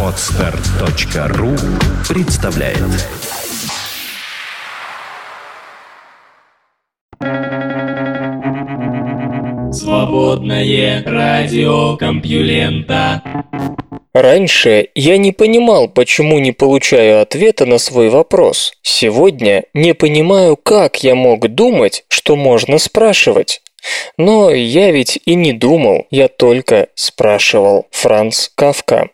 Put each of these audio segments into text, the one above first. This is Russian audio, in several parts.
Отстар.ру представляет Свободное радио Компьюлента Раньше я не понимал, почему не получаю ответа на свой вопрос. Сегодня не понимаю, как я мог думать, что можно спрашивать. Но я ведь и не думал, я только спрашивал. Франц Кавка.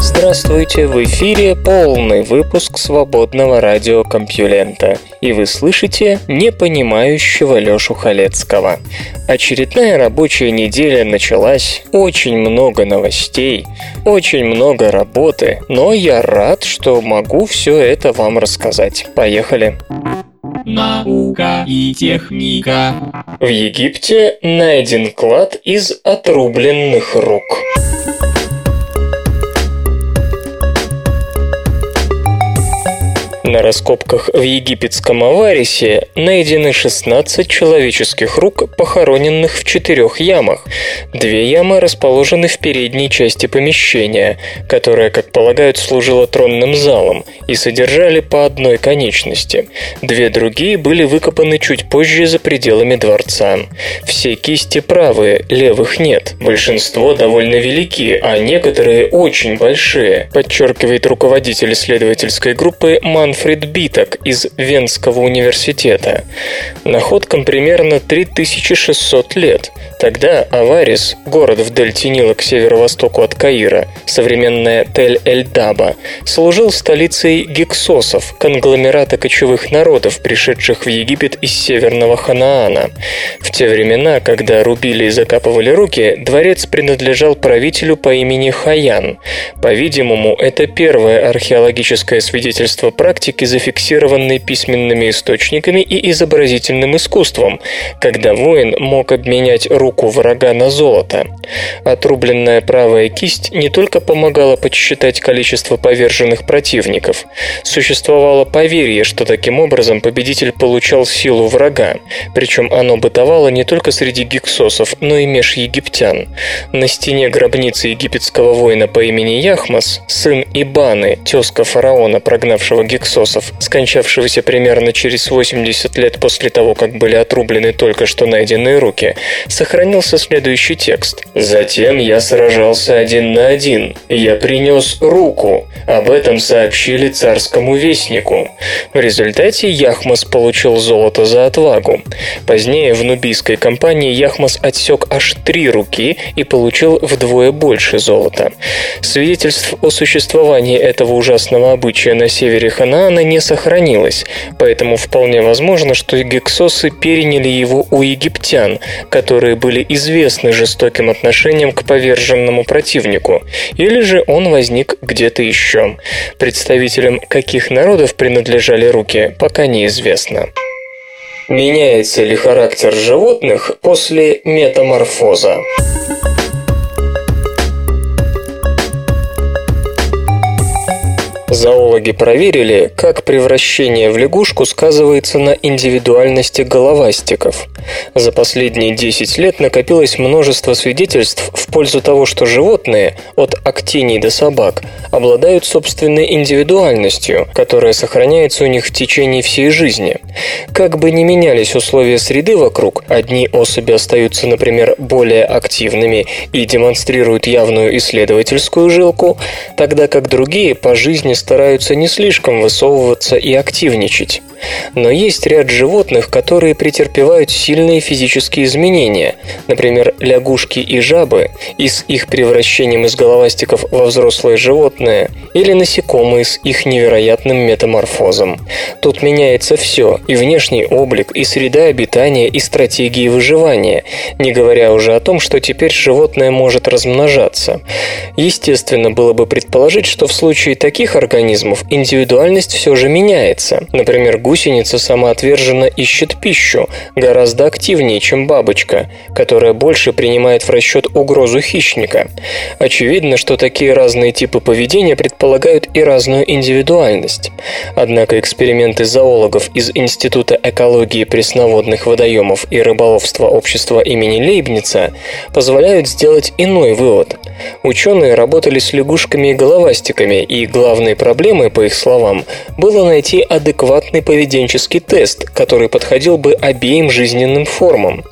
Здравствуйте, в эфире полный выпуск свободного радиокомпьюлента. И вы слышите непонимающего Лёшу Халецкого. Очередная рабочая неделя началась, очень много новостей, очень много работы, но я рад, что могу все это вам рассказать. Поехали! Наука и техника. В Египте найден клад из отрубленных рук. На раскопках в египетском Аварисе найдены 16 человеческих рук, похороненных в четырех ямах. Две ямы расположены в передней части помещения, которое, как полагают, служило тронным залом, и содержали по одной конечности. Две другие были выкопаны чуть позже за пределами дворца. Все кисти правые, левых нет. Большинство довольно велики, а некоторые очень большие, подчеркивает руководитель исследовательской группы Ман Манфред Биток из Венского университета. Находкам примерно 3600 лет. Тогда Аварис, город в дельте Нила к северо-востоку от Каира, современная Тель-Эль-Даба, служил столицей гексосов, конгломерата кочевых народов, пришедших в Египет из северного Ханаана. В те времена, когда рубили и закапывали руки, дворец принадлежал правителю по имени Хаян. По-видимому, это первое археологическое свидетельство практики, зафиксированной письменными источниками и изобразительным искусством, когда воин мог обменять руку врага на золото. Отрубленная правая кисть не только помогала подсчитать количество поверженных противников. Существовало поверье, что таким образом победитель получал силу врага, причем оно бытовало не только среди гиксосов, но и меж египтян. На стене гробницы египетского воина по имени Яхмас, сын Ибаны, тезка фараона, прогнавшего гиксосов, сосов, скончавшегося примерно через 80 лет после того, как были отрублены только что найденные руки, сохранился следующий текст. «Затем я сражался один на один. Я принес руку. Об этом сообщили царскому вестнику. В результате Яхмас получил золото за отвагу. Позднее в нубийской кампании Яхмас отсек аж три руки и получил вдвое больше золота. Свидетельств о существовании этого ужасного обычая на севере Хана она не сохранилась, поэтому вполне возможно, что гексосы переняли его у египтян, которые были известны жестоким отношением к поверженному противнику, или же он возник где-то еще. Представителям каких народов принадлежали руки, пока неизвестно. Меняется ли характер животных после метаморфоза? Зоологи проверили, как превращение в лягушку сказывается на индивидуальности головастиков. За последние 10 лет накопилось множество свидетельств в пользу того, что животные, от актиний до собак, обладают собственной индивидуальностью, которая сохраняется у них в течение всей жизни. Как бы ни менялись условия среды вокруг, одни особи остаются, например, более активными и демонстрируют явную исследовательскую жилку, тогда как другие по жизни стараются не слишком высовываться и активничать. Но есть ряд животных, которые претерпевают сильные физические изменения, например, лягушки и жабы, и с их превращением из головастиков во взрослое животное, или насекомые с их невероятным метаморфозом. Тут меняется все, и внешний облик, и среда обитания, и стратегии выживания, не говоря уже о том, что теперь животное может размножаться. Естественно, было бы предположить, что в случае таких организмов индивидуальность все же меняется. Например, гусеница самоотверженно ищет пищу, гораздо активнее, чем бабочка, которая больше принимает в расчет угрозу хищника. Очевидно, что такие разные типы поведения предполагают и разную индивидуальность. Однако эксперименты зоологов из Института экологии пресноводных водоемов и рыболовства общества имени Лейбница позволяют сделать иной вывод. Ученые работали с лягушками и головастиками, и главной проблемой, по их словам, было найти адекватный поведенческий тест, который подходил бы обеим жизненным формам.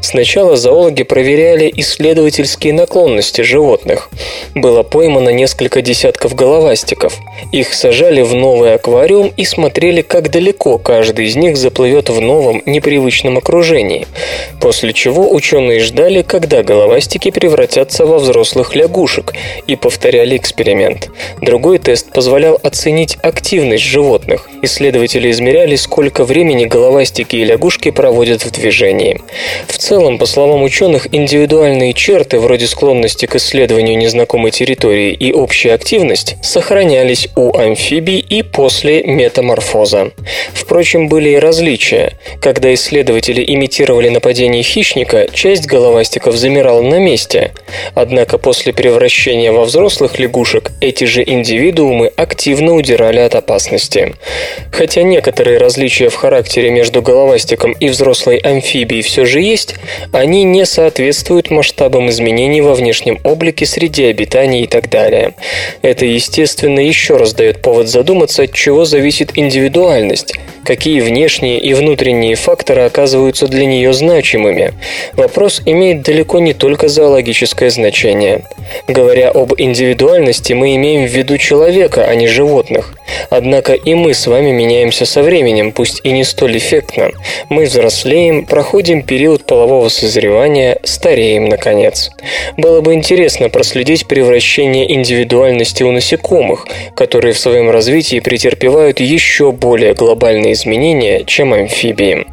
Сначала зоологи проверяли исследовательские наклонности животных. Было поймано несколько десятков головастиков. Их сажали в новый аквариум и смотрели, как далеко каждый из них заплывет в новом, непривычном окружении. После чего ученые ждали, когда головастики превратятся во взрослых лягушек, и повторяли эксперимент. Другой тест позволял оценить активность животных. Исследователи измеряли, сколько времени головастики и лягушки проводят в движении. В целом, по словам ученых, индивидуальные черты, вроде склонности к исследованию незнакомой территории и общая активность, сохранялись у амфибий и после метаморфоза. Впрочем, были и различия. Когда исследователи имитировали нападение хищника, часть головастиков замирала на месте. Однако после превращения во взрослых лягушек эти же индивидуумы активно удирали от опасности. Хотя некоторые различия в характере между головастиком и взрослой амфибией все же есть, они не соответствуют масштабам изменений во внешнем облике, среде обитания и так далее. Это, естественно, еще раз дает повод задуматься, от чего зависит индивидуальность, какие внешние и внутренние факторы оказываются для нее значимыми. Вопрос имеет далеко не только зоологическое значение. Говоря об индивидуальности, мы имеем в виду человека, а не животных. Однако и мы с вами меняемся со временем, пусть и не столь эффектно. Мы взрослеем, проходим период полового созревания, стареем, наконец. Было бы интересно проследить превращение индивидуальности у насекомых, которые в своем развитии претерпевают еще более глобальные изменения, чем амфибии.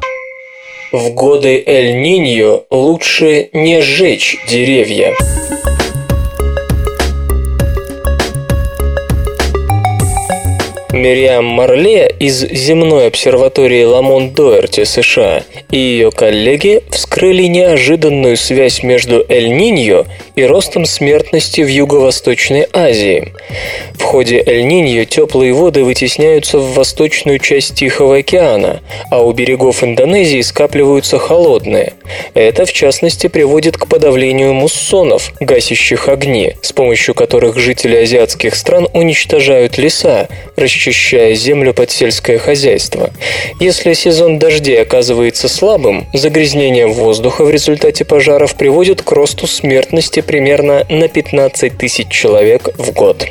В годы Эль-Ниньо лучше не сжечь деревья. Мириам Марле из земной обсерватории Ламонт-Дуэрти, США, и ее коллеги вскрыли неожиданную связь между Эль-Ниньо и ростом смертности в Юго-Восточной Азии. В ходе Эль-Ниньо теплые воды вытесняются в восточную часть Тихого океана, а у берегов Индонезии скапливаются холодные. Это, в частности, приводит к подавлению муссонов, гасящих огни, с помощью которых жители азиатских стран уничтожают леса, расчищая землю под сельское хозяйство. Если сезон дождей оказывается слабым, загрязнение воздуха в результате пожаров приводит к росту смертности примерно на 15 тысяч человек в год.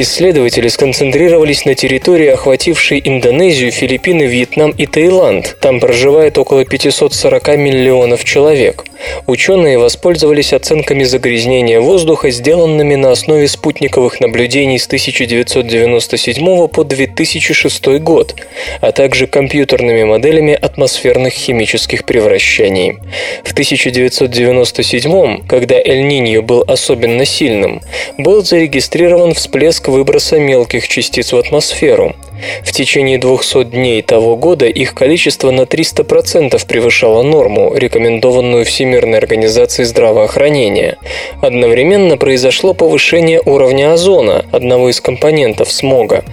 Исследователи сконцентрировались на территории, охватившей Индонезию, Филиппины, Вьетнам и Таиланд. Там проживает около 540 миллионов человек. Ученые воспользовались оценками загрязнения воздуха, сделанными на основе спутниковых наблюдений с 1997 по 2006 год, а также компьютерными моделями атмосферных химических превращений. В 1997, когда Эль-Ниньо был особенно сильным, был зарегистрирован всплеск выброса мелких частиц в атмосферу. В течение 200 дней того года их количество на 300% превышало норму, рекомендованную Всемирной организацией здравоохранения. Одновременно произошло повышение уровня озона, одного из компонентов смога.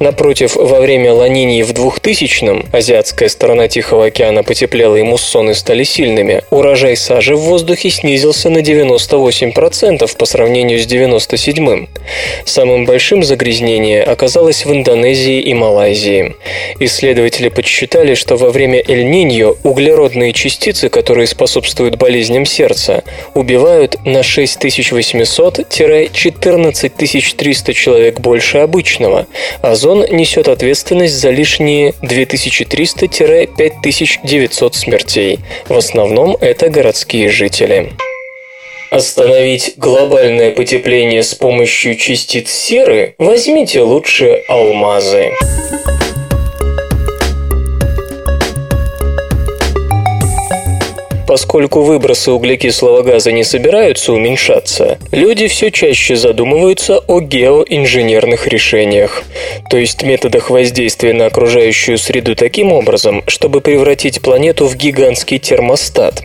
Напротив, во время Ланинии в 2000-м азиатская сторона Тихого океана потеплела и муссоны стали сильными, урожай сажи в воздухе снизился на 98% по сравнению с 97-м. Самым большим загрязнение оказалось в Индонезии и Малайзии. Исследователи подсчитали, что во время Эль-Ниньо углеродные частицы, которые способствуют болезням сердца, убивают на 6800-14 300 человек больше обычного. Озон несет ответственность за лишние 2300-5900 смертей. В основном это городские жители. Остановить глобальное потепление с помощью частиц серы возьмите лучше алмазы. Поскольку выбросы углекислого газа не собираются уменьшаться, люди все чаще задумываются о геоинженерных решениях, то есть методах воздействия на окружающую среду таким образом, чтобы превратить планету в гигантский термостат.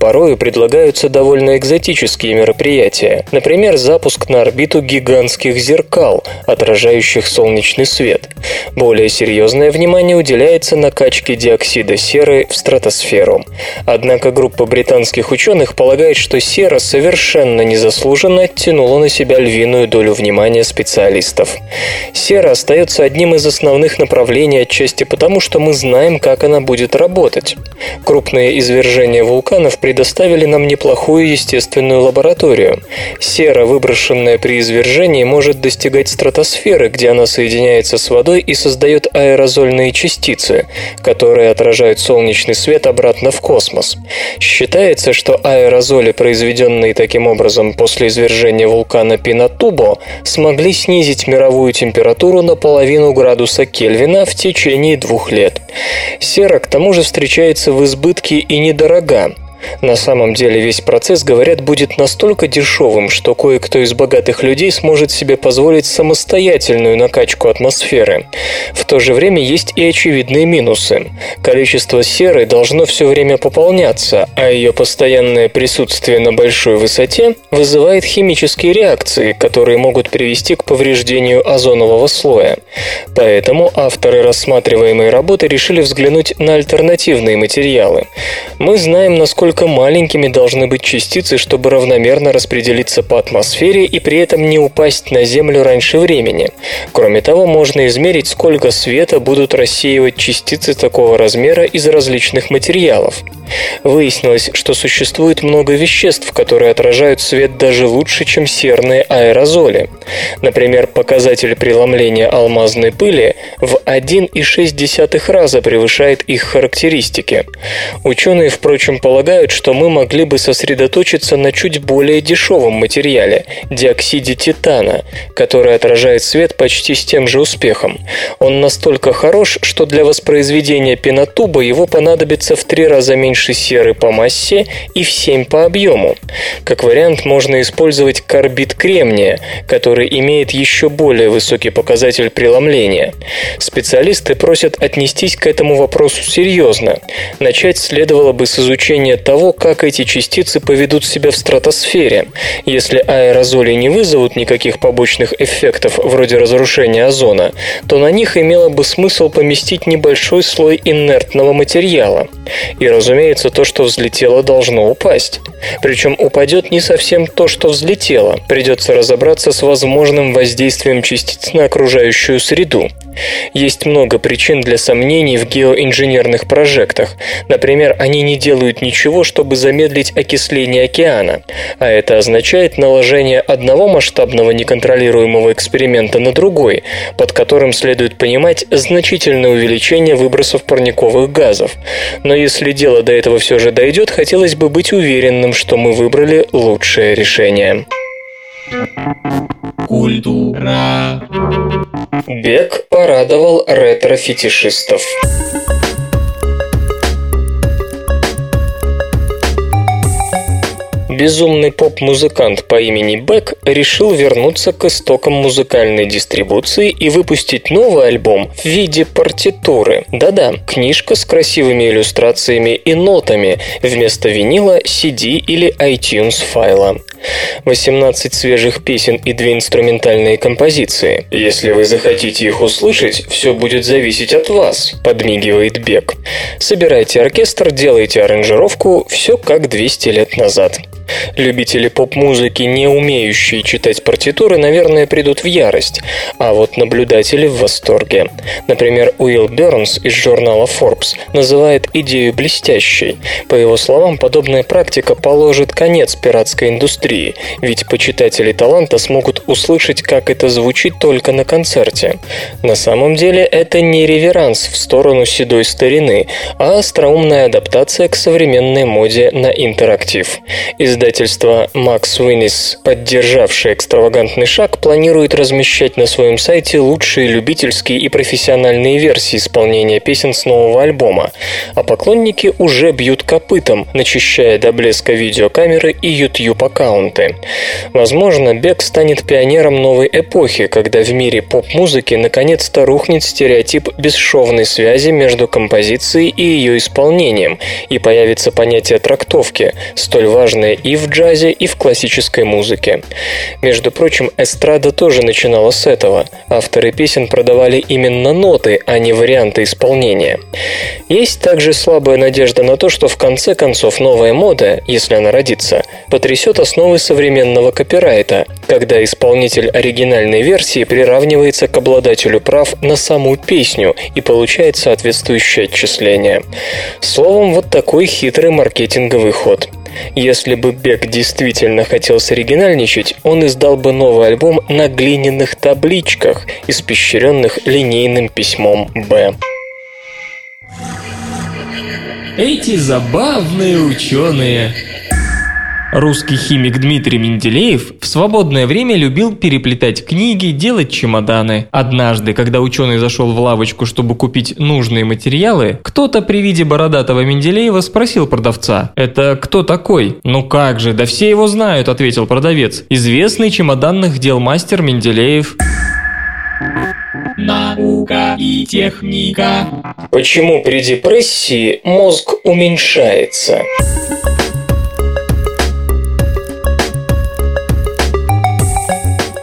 Порою предлагаются довольно экзотические мероприятия, например, запуск на орбиту гигантских зеркал, отражающих солнечный свет. Более серьезное внимание уделяется накачке диоксида серы в стратосферу. Однако группа британских ученых полагает, что сера совершенно незаслуженно оттянула на себя львиную долю внимания специалистов. Сера остается одним из основных направлений отчасти потому, что мы знаем, как она будет работать. Крупные извержения вулканов предоставили нам неплохую естественную лабораторию. Сера, выброшенная при извержении, может достигать стратосферы, где она соединяется с водой и создает аэрозольные частицы, которые отражают солнечный свет обратно в космос. Считается, что аэрозоли, произведенные таким образом после извержения вулкана Пинатубо, смогли снизить мировую температуру на половину градуса Кельвина в течение двух лет. Сера к тому же встречается в избытке и недорога, на самом деле весь процесс, говорят, будет настолько дешевым, что кое-кто из богатых людей сможет себе позволить самостоятельную накачку атмосферы. В то же время есть и очевидные минусы. Количество серы должно все время пополняться, а ее постоянное присутствие на большой высоте вызывает химические реакции, которые могут привести к повреждению озонового слоя. Поэтому авторы рассматриваемой работы решили взглянуть на альтернативные материалы. Мы знаем, насколько насколько маленькими должны быть частицы, чтобы равномерно распределиться по атмосфере и при этом не упасть на Землю раньше времени. Кроме того, можно измерить, сколько света будут рассеивать частицы такого размера из различных материалов. Выяснилось, что существует много веществ, которые отражают свет даже лучше, чем серные аэрозоли. Например, показатель преломления алмазной пыли в 1,6 раза превышает их характеристики. Ученые, впрочем, полагают, считают, что мы могли бы сосредоточиться на чуть более дешевом материале – диоксиде титана, который отражает свет почти с тем же успехом. Он настолько хорош, что для воспроизведения пенотуба его понадобится в три раза меньше серы по массе и в семь по объему. Как вариант, можно использовать карбид кремния, который имеет еще более высокий показатель преломления. Специалисты просят отнестись к этому вопросу серьезно. Начать следовало бы с изучения того, как эти частицы поведут себя в стратосфере. Если аэрозоли не вызовут никаких побочных эффектов вроде разрушения озона, то на них имело бы смысл поместить небольшой слой инертного материала. И, разумеется, то, что взлетело, должно упасть. Причем упадет не совсем то, что взлетело. Придется разобраться с возможным воздействием частиц на окружающую среду. Есть много причин для сомнений в геоинженерных прожектах. Например, они не делают ничего, чтобы замедлить окисление океана, а это означает наложение одного масштабного неконтролируемого эксперимента на другой, под которым следует понимать значительное увеличение выбросов парниковых газов. Но если дело до этого все же дойдет, хотелось бы быть уверенным, что мы выбрали лучшее решение. Культура. Бег порадовал ретро-фетишистов. безумный поп-музыкант по имени Бек решил вернуться к истокам музыкальной дистрибуции и выпустить новый альбом в виде партитуры. Да-да, книжка с красивыми иллюстрациями и нотами вместо винила, CD или iTunes файла. 18 свежих песен и две инструментальные композиции. Если вы захотите их услышать, все будет зависеть от вас, подмигивает Бек. Собирайте оркестр, делайте аранжировку, все как 200 лет назад. Любители поп-музыки, не умеющие читать партитуры, наверное, придут в ярость, а вот наблюдатели в восторге. Например, Уилл Бернс из журнала Forbes называет идею блестящей. По его словам, подобная практика положит конец пиратской индустрии, ведь почитатели таланта смогут услышать, как это звучит только на концерте. На самом деле это не реверанс в сторону седой старины, а остроумная адаптация к современной моде на интерактив. Из Издательство Max Winnis, поддержавшее экстравагантный шаг, планирует размещать на своем сайте лучшие любительские и профессиональные версии исполнения песен с нового альбома, а поклонники уже бьют копытом, начищая до блеска видеокамеры и YouTube-аккаунты. Возможно, Бек станет пионером новой эпохи, когда в мире поп-музыки наконец-то рухнет стереотип бесшовной связи между композицией и ее исполнением, и появится понятие трактовки, столь важное и в джазе, и в классической музыке. Между прочим, эстрада тоже начинала с этого. Авторы песен продавали именно ноты, а не варианты исполнения. Есть также слабая надежда на то, что в конце концов новая мода, если она родится, потрясет основы современного копирайта, когда исполнитель оригинальной версии приравнивается к обладателю прав на саму песню и получает соответствующее отчисление. Словом, вот такой хитрый маркетинговый ход. Если бы Бек действительно хотел соригинальничать, он издал бы новый альбом на глиняных табличках, испещренных линейным письмом «Б». Эти забавные ученые. Русский химик Дмитрий Менделеев в свободное время любил переплетать книги, делать чемоданы. Однажды, когда ученый зашел в лавочку, чтобы купить нужные материалы, кто-то при виде бородатого Менделеева спросил продавца, «Это кто такой?» «Ну как же, да все его знают», – ответил продавец. «Известный чемоданных дел мастер Менделеев». Наука и техника. Почему при депрессии мозг уменьшается?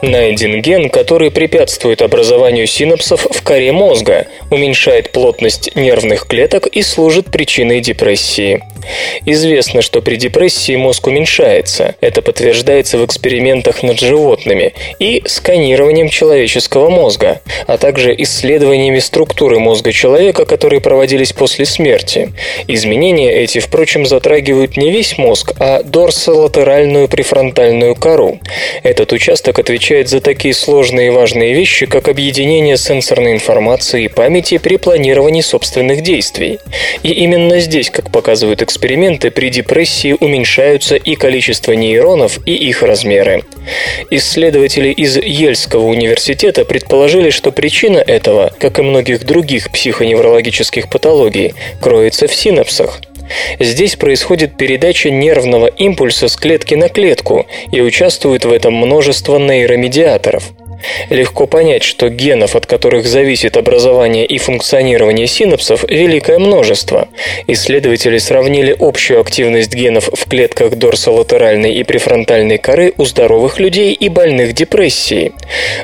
Найден ген, который препятствует образованию синапсов в коре мозга, уменьшает плотность нервных клеток и служит причиной депрессии. Известно, что при депрессии мозг уменьшается. Это подтверждается в экспериментах над животными и сканированием человеческого мозга, а также исследованиями структуры мозга человека, которые проводились после смерти. Изменения эти, впрочем, затрагивают не весь мозг, а дорсолатеральную префронтальную кору. Этот участок отвечает за такие сложные и важные вещи, как объединение сенсорной информации и памяти при планировании собственных действий. И именно здесь, как показывают эксперименты, эксперименты при депрессии уменьшаются и количество нейронов, и их размеры. Исследователи из Ельского университета предположили, что причина этого, как и многих других психоневрологических патологий, кроется в синапсах. Здесь происходит передача нервного импульса с клетки на клетку, и участвует в этом множество нейромедиаторов – Легко понять, что генов, от которых зависит образование и функционирование синапсов, великое множество. Исследователи сравнили общую активность генов в клетках дорсолатеральной и префронтальной коры у здоровых людей и больных депрессией.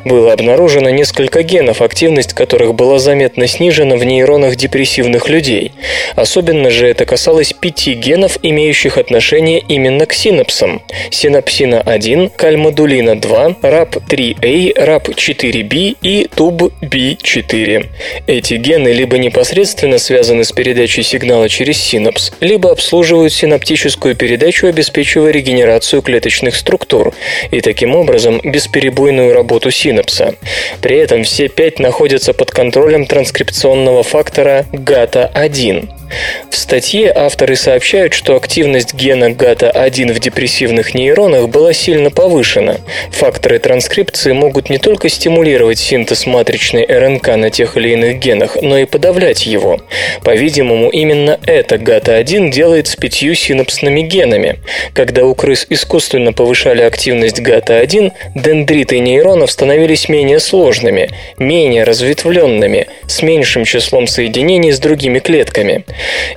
Было обнаружено несколько генов, активность которых была заметно снижена в нейронах депрессивных людей. Особенно же это касалось пяти генов, имеющих отношение именно к синапсам. Синапсина-1, кальмадулина-2, RAP3A, RAP4B и TUB-B4. Эти гены либо непосредственно связаны с передачей сигнала через синапс, либо обслуживают синаптическую передачу, обеспечивая регенерацию клеточных структур и таким образом бесперебойную работу синапса. При этом все пять находятся под контролем транскрипционного фактора GATA-1. В статье авторы сообщают, что активность гена GATA-1 в депрессивных нейронах была сильно повышена. Факторы транскрипции могут не только стимулировать синтез матричной РНК на тех или иных генах, но и подавлять его. По-видимому, именно это GATA-1 делает с пятью синапсными генами. Когда у крыс искусственно повышали активность GATA-1, дендриты нейронов становились менее сложными, менее разветвленными, с меньшим числом соединений с другими клетками.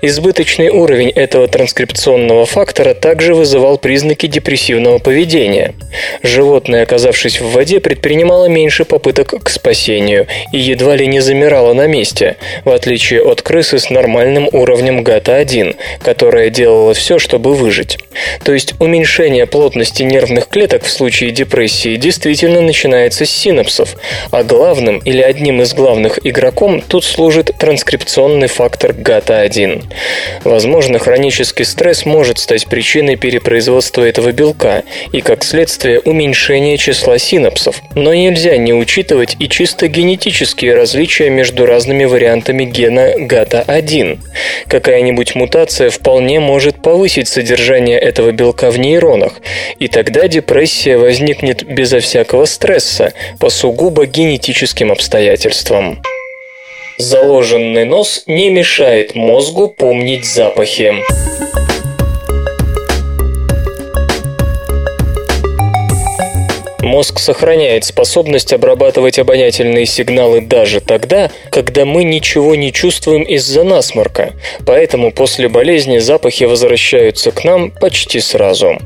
Избыточный уровень этого транскрипционного фактора также вызывал признаки депрессивного поведения. Животное, оказавшись в воде, предпринимало меньше попыток к спасению и едва ли не замирало на месте, в отличие от крысы с нормальным уровнем ГАТА-1, которая делала все, чтобы выжить. То есть уменьшение плотности нервных клеток в случае депрессии действительно начинается с синапсов, а главным или одним из главных игроком тут служит транскрипционный фактор ГАТА-1. Гата-1. Возможно, хронический стресс может стать причиной перепроизводства этого белка и, как следствие, уменьшения числа синапсов, но нельзя не учитывать и чисто генетические различия между разными вариантами гена гата-1. Какая-нибудь мутация вполне может повысить содержание этого белка в нейронах, и тогда депрессия возникнет безо всякого стресса по сугубо генетическим обстоятельствам. Заложенный нос не мешает мозгу помнить запахи. Мозг сохраняет способность обрабатывать обонятельные сигналы даже тогда, когда мы ничего не чувствуем из-за насморка, поэтому после болезни запахи возвращаются к нам почти сразу.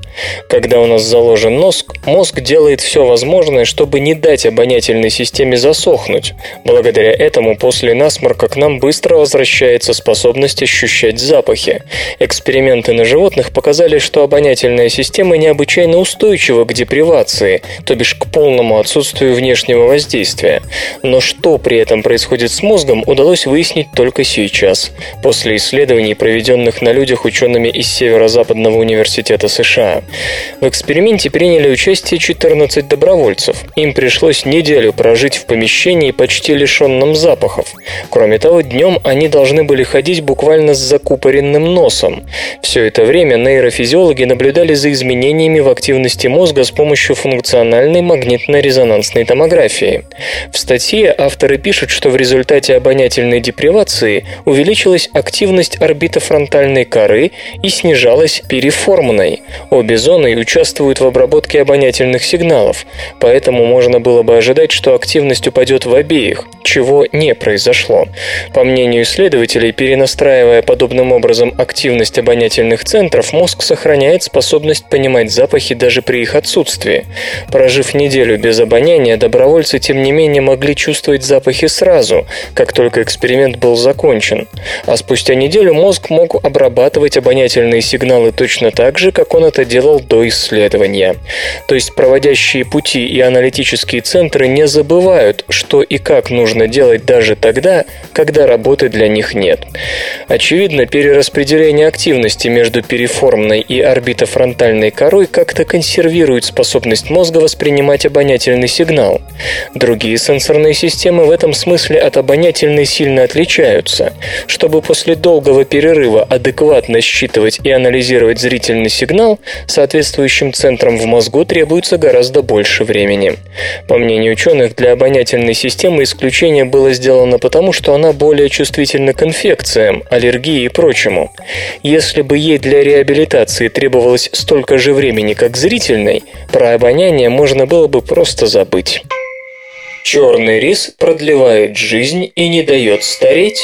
Когда у нас заложен нос, мозг делает все возможное, чтобы не дать обонятельной системе засохнуть. Благодаря этому после насморка к нам быстро возвращается способность ощущать запахи. Эксперименты на животных показали, что обонятельная система необычайно устойчива к депривации, то бишь к полному отсутствию внешнего воздействия. Но что при этом происходит с мозгом, удалось выяснить только сейчас, после исследований, проведенных на людях учеными из Северо-Западного университета США. В эксперименте приняли участие 14 добровольцев. Им пришлось неделю прожить в помещении, почти лишенном запахов. Кроме того, днем они должны были ходить буквально с закупоренным носом. Все это время нейрофизиологи наблюдали за изменениями в активности мозга с помощью функциональных функциональной магнитно-резонансной томографии. В статье авторы пишут, что в результате обонятельной депривации увеличилась активность орбитофронтальной коры и снижалась переформной. Обе зоны участвуют в обработке обонятельных сигналов, поэтому можно было бы ожидать, что активность упадет в обеих, чего не произошло. По мнению исследователей, перенастраивая подобным образом активность обонятельных центров, мозг сохраняет способность понимать запахи даже при их отсутствии. Прожив неделю без обоняния, добровольцы тем не менее могли чувствовать запахи сразу, как только эксперимент был закончен. А спустя неделю мозг мог обрабатывать обонятельные сигналы точно так же, как он это делал до исследования. То есть проводящие пути и аналитические центры не забывают, что и как нужно делать даже тогда, когда работы для них нет. Очевидно, перераспределение активности между переформной и орбитофронтальной корой как-то консервирует способность мозга воспринимать обонятельный сигнал. Другие сенсорные системы в этом смысле от обонятельной сильно отличаются. Чтобы после долгого перерыва адекватно считывать и анализировать зрительный сигнал, соответствующим центрам в мозгу требуется гораздо больше времени. По мнению ученых, для обонятельной системы исключение было сделано потому, что она более чувствительна к инфекциям, аллергии и прочему. Если бы ей для реабилитации требовалось столько же времени, как зрительной, про обоняние можно было бы просто забыть. Черный рис продлевает жизнь и не дает стареть.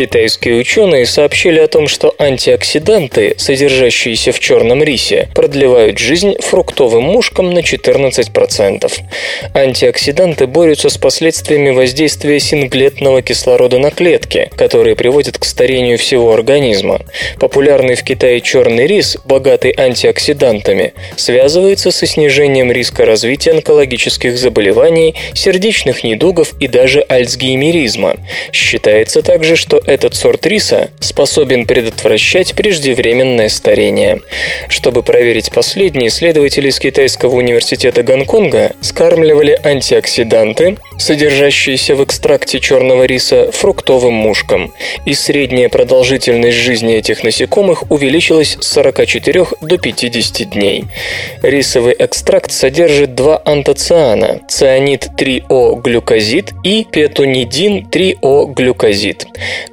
Китайские ученые сообщили о том, что антиоксиданты, содержащиеся в черном рисе, продлевают жизнь фруктовым мушкам на 14%. Антиоксиданты борются с последствиями воздействия синглетного кислорода на клетки, которые приводят к старению всего организма. Популярный в Китае черный рис, богатый антиоксидантами, связывается со снижением риска развития онкологических заболеваний, сердечных недугов и даже альцгеймеризма. Считается также, что этот сорт риса способен предотвращать преждевременное старение. Чтобы проверить последнее, исследователи из Китайского университета Гонконга скармливали антиоксиданты, содержащиеся в экстракте черного риса, фруктовым мушкам, и средняя продолжительность жизни этих насекомых увеличилась с 44 до 50 дней. Рисовый экстракт содержит два антоциана – цианид 3О-глюкозид и петунидин 3О-глюкозид.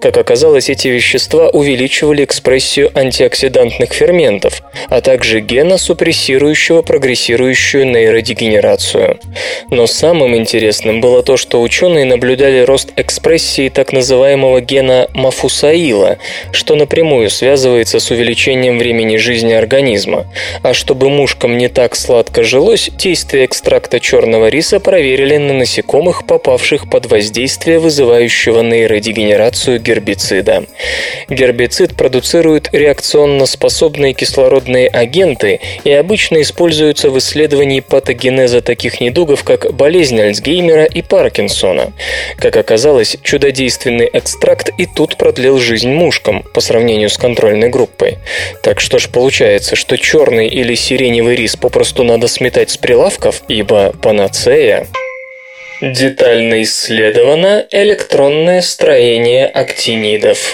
Как оказалось, эти вещества увеличивали экспрессию антиоксидантных ферментов, а также гена, супрессирующего прогрессирующую нейродегенерацию. Но самым интересным было то, что ученые наблюдали рост экспрессии так называемого гена мафусаила, что напрямую связывается с увеличением времени жизни организма. А чтобы мушкам не так сладко жилось, действие экстракта черного риса проверили на насекомых, попавших под воздействие вызывающего нейродегенерацию гербицида. Гербицид продуцирует реакционно способные кислородные агенты и обычно используется в исследовании патогенеза таких недугов, как болезнь Альцгеймера и Паркинсона. Как оказалось, чудодейственный экстракт и тут продлил жизнь мушкам по сравнению с контрольной группой. Так что ж получается, что черный или сиреневый рис попросту надо сметать с прилавков, ибо панацея Детально исследовано электронное строение актинидов.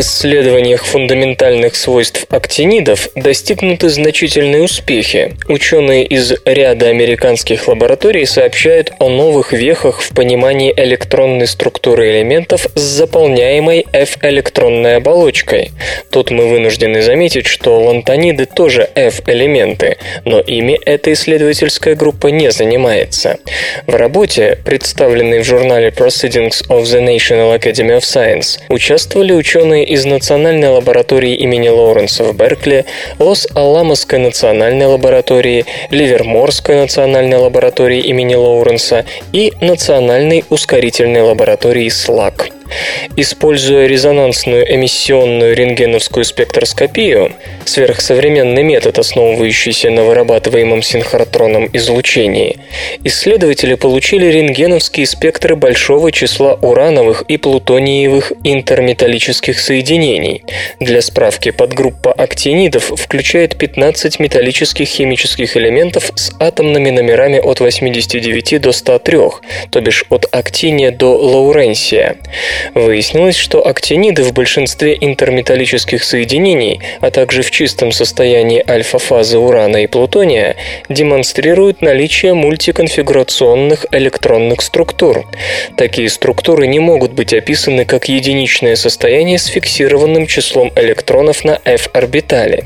Исследованиях фундаментальных свойств актинидов достигнуты значительные успехи. Ученые из ряда американских лабораторий сообщают о новых вехах в понимании электронной структуры элементов с заполняемой F-электронной оболочкой. Тут мы вынуждены заметить, что лантониды тоже F-элементы, но ими эта исследовательская группа не занимается. В работе, представленной в журнале Proceedings of the National Academy of Science, участвовали ученые из Национальной лаборатории имени Лоуренса в Беркли, Лос-Аламосской национальной лаборатории, Ливерморской национальной лаборатории имени Лоуренса и Национальной ускорительной лаборатории СЛАК. Используя резонансную эмиссионную рентгеновскую спектроскопию, сверхсовременный метод, основывающийся на вырабатываемом синхротронном излучении, исследователи получили рентгеновские спектры большого числа урановых и плутониевых интерметаллических соединений. Для справки, подгруппа актинидов включает 15 металлических химических элементов с атомными номерами от 89 до 103, то бишь от актиния до лауренсия. Выяснилось, что актиниды в большинстве интерметаллических соединений, а также в чистом состоянии альфа-фазы урана и плутония, демонстрируют наличие мультиконфигурационных электронных структур. Такие структуры не могут быть описаны как единичное состояние с фиксированным числом электронов на f-орбитале.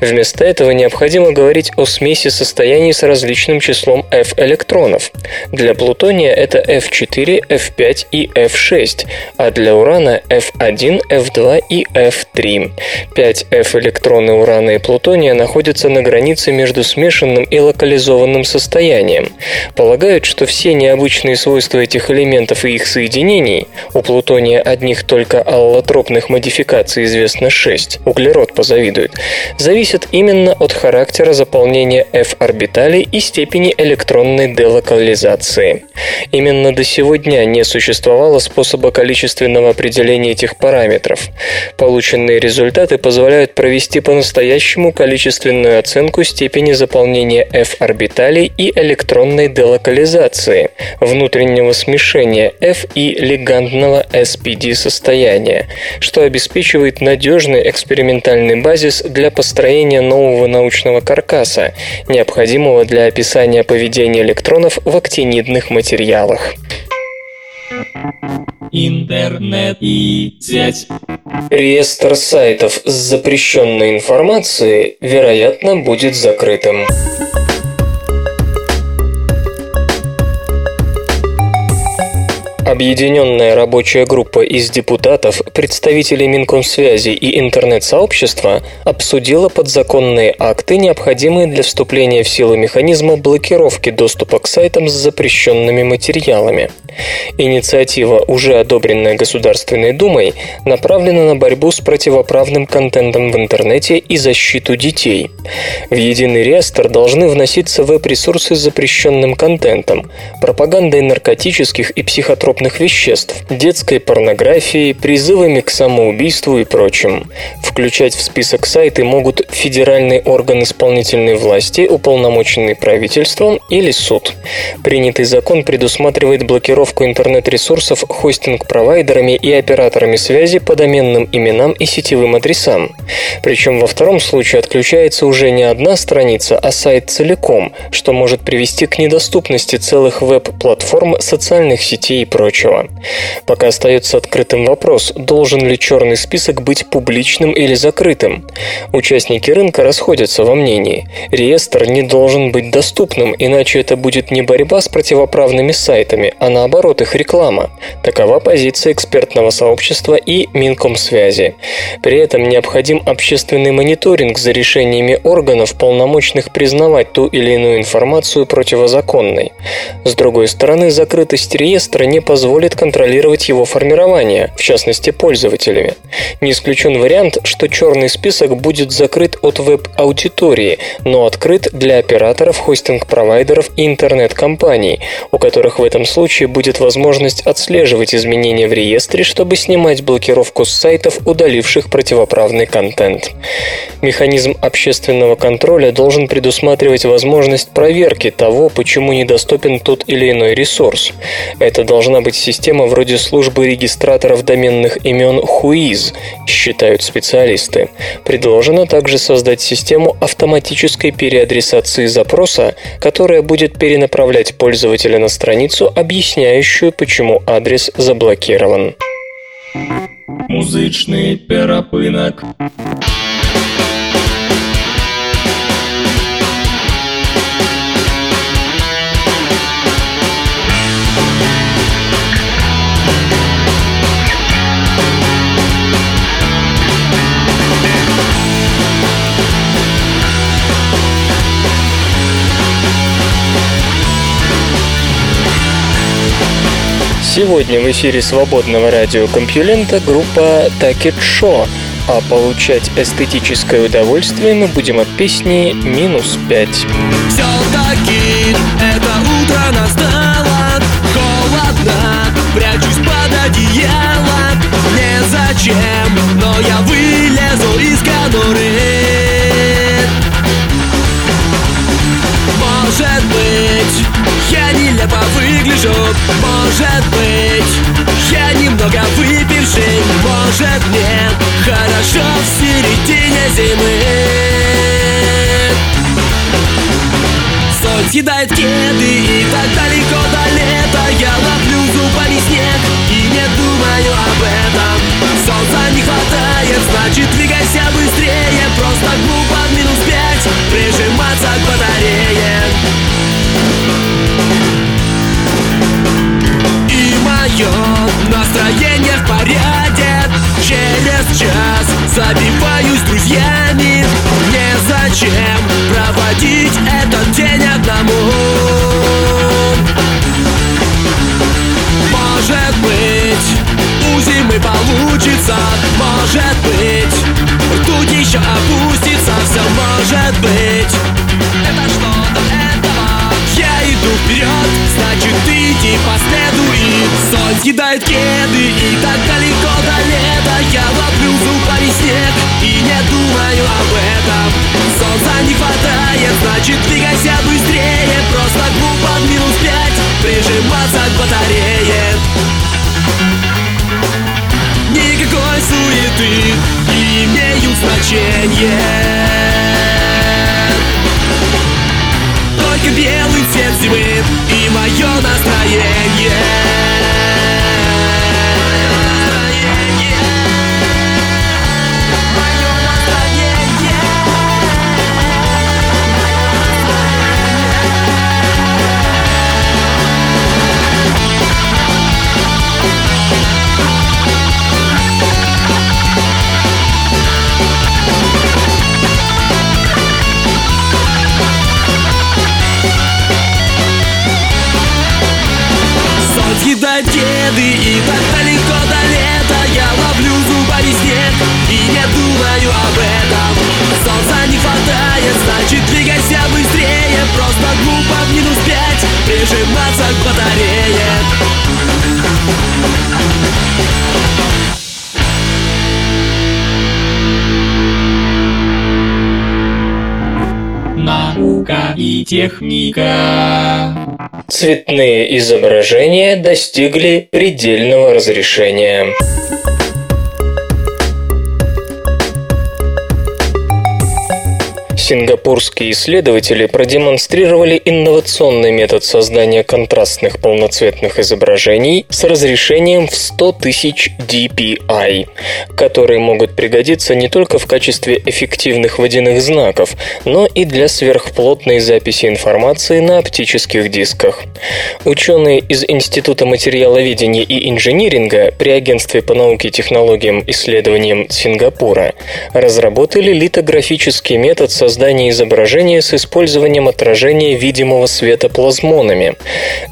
Вместо этого необходимо говорить о смеси состояний с различным числом f-электронов. Для плутония это f4, f5 и f6, а для урана F1, F2 и F3. 5 F-электроны урана и плутония находятся на границе между смешанным и локализованным состоянием. Полагают, что все необычные свойства этих элементов и их соединений, у плутония одних только аллотропных модификаций известно 6, углерод позавидует, зависят именно от характера заполнения F-орбиталей и степени электронной делокализации. Именно до сего дня не существовало способа количества количественного определения этих параметров. Полученные результаты позволяют провести по-настоящему количественную оценку степени заполнения F-орбиталей и электронной делокализации, внутреннего смешения F и легандного SPD состояния, что обеспечивает надежный экспериментальный базис для построения нового научного каркаса, необходимого для описания поведения электронов в актинидных материалах. Интернет и сеть. Реестр сайтов с запрещенной информацией, вероятно, будет закрытым. Объединенная рабочая группа из депутатов, представителей Минкомсвязи и интернет-сообщества обсудила подзаконные акты, необходимые для вступления в силу механизма блокировки доступа к сайтам с запрещенными материалами. Инициатива, уже одобренная Государственной Думой, направлена на борьбу с противоправным контентом в интернете и защиту детей. В единый реестр должны вноситься веб-ресурсы с запрещенным контентом, пропагандой наркотических и психотропных веществ, детской порнографии, призывами к самоубийству и прочим. Включать в список сайты могут федеральный орган исполнительной власти, уполномоченный правительством или суд. Принятый закон предусматривает блокировку интернет-ресурсов хостинг-провайдерами и операторами связи по доменным именам и сетевым адресам. Причем во втором случае отключается уже не одна страница, а сайт целиком, что может привести к недоступности целых веб-платформ, социальных сетей и прочего. Пока остается открытым вопрос, должен ли черный список быть публичным или закрытым. Участники рынка расходятся во мнении. Реестр не должен быть доступным, иначе это будет не борьба с противоправными сайтами, а наоборот наоборот их реклама. Такова позиция экспертного сообщества и Минкомсвязи. При этом необходим общественный мониторинг за решениями органов, полномочных признавать ту или иную информацию противозаконной. С другой стороны, закрытость реестра не позволит контролировать его формирование, в частности пользователями. Не исключен вариант, что черный список будет закрыт от веб-аудитории, но открыт для операторов, хостинг-провайдеров и интернет-компаний, у которых в этом случае будет возможность отслеживать изменения в реестре, чтобы снимать блокировку с сайтов, удаливших противоправный контент. Механизм общественного контроля должен предусматривать возможность проверки того, почему недоступен тот или иной ресурс. Это должна быть система вроде службы регистраторов доменных имен Whois, считают специалисты. Предложено также создать систему автоматической переадресации запроса, которая будет перенаправлять пользователя на страницу, объясняющую, почему адрес заблокирован. Музычный перапынок. Сегодня в эфире свободного радиокомпьюлента группа Такет Шо, а получать эстетическое удовольствие мы будем от песни «Минус 5». Все-таки это утро настало. Холодно, прячусь под одеяло. Незачем, но я вылезу из конуры. Может быть, я нелепо выгляжу Может быть, я немного выпивший Может мне хорошо в середине зимы. Соль съедает кеды и так далеко до лета. Я ловлю зубами снег и не думаю об этом. Солнца не хватает, значит двигайся быстрее. Просто глупо минус пять прижиматься к батарее порядке Через час забиваюсь друзьями. Незачем проводить этот день одному. Может быть, у зимы получится. Может быть, ртуть еще опустится Все может быть вперед, значит иди по следу И соль съедает кеды И так далеко до лета. Я ловлю зубами снег И не думаю об этом. Солнца не хватает, значит двигайся быстрее. Просто глупо в минус пять Прижиматься к батарее. Никакой суеты не имеют значения цвет зимы и мое настроение. Кеды и так далеко до лета Я ловлю зубами снег и не думаю об этом Солнца не хватает, значит двигайся быстрее Просто глупо в минус пять прижиматься к батарее Наука и техника. Цветные изображения достигли предельного разрешения. Сингапурские исследователи продемонстрировали инновационный метод создания контрастных полноцветных изображений с разрешением в 100 тысяч dpi, которые могут пригодиться не только в качестве эффективных водяных знаков, но и для сверхплотной записи информации на оптических дисках. Ученые из Института материаловедения и инжиниринга при Агентстве по науке, технологиям, исследованиям Сингапура разработали литографический метод создания изображения с использованием отражения видимого света плазмонами.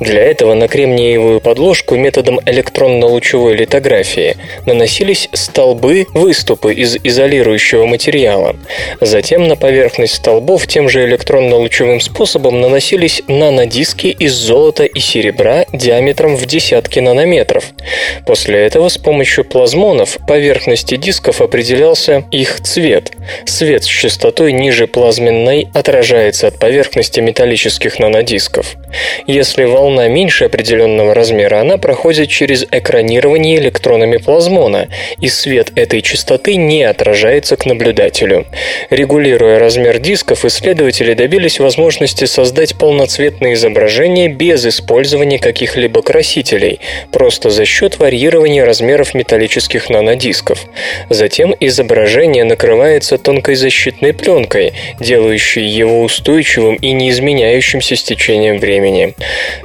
Для этого на кремниевую подложку методом электронно-лучевой литографии наносились столбы, выступы из изолирующего материала. Затем на поверхность столбов тем же электронно-лучевым способом наносились нанодиски из золота и серебра диаметром в десятки нанометров. После этого с помощью плазмонов поверхности дисков определялся их цвет. Свет с частотой ниже плазменной отражается от поверхности металлических нанодисков. Если волна меньше определенного размера, она проходит через экранирование электронами плазмона, и свет этой частоты не отражается к наблюдателю. Регулируя размер дисков, исследователи добились возможности создать полноцветные изображения без использования каких-либо красителей, просто за счет варьирования размеров металлических нанодисков. Затем изображение накрывается тонкой защитной пленкой, делающей его устойчивым и не изменяющимся с течением времени.